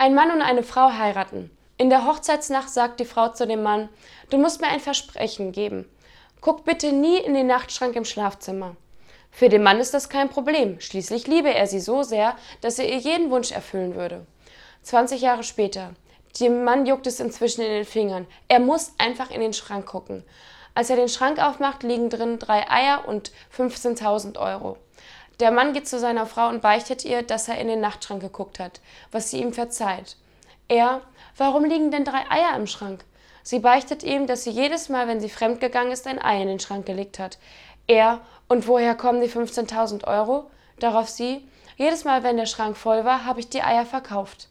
Ein Mann und eine Frau heiraten. In der Hochzeitsnacht sagt die Frau zu dem Mann, du musst mir ein Versprechen geben. Guck bitte nie in den Nachtschrank im Schlafzimmer. Für den Mann ist das kein Problem. Schließlich liebe er sie so sehr, dass er ihr jeden Wunsch erfüllen würde. 20 Jahre später. Dem Mann juckt es inzwischen in den Fingern. Er muss einfach in den Schrank gucken. Als er den Schrank aufmacht, liegen drin drei Eier und 15.000 Euro. Der Mann geht zu seiner Frau und beichtet ihr, dass er in den Nachtschrank geguckt hat, was sie ihm verzeiht. Er, warum liegen denn drei Eier im Schrank? Sie beichtet ihm, dass sie jedes Mal, wenn sie fremdgegangen ist, ein Ei in den Schrank gelegt hat. Er, und woher kommen die 15.000 Euro? Darauf sie, jedes Mal, wenn der Schrank voll war, habe ich die Eier verkauft.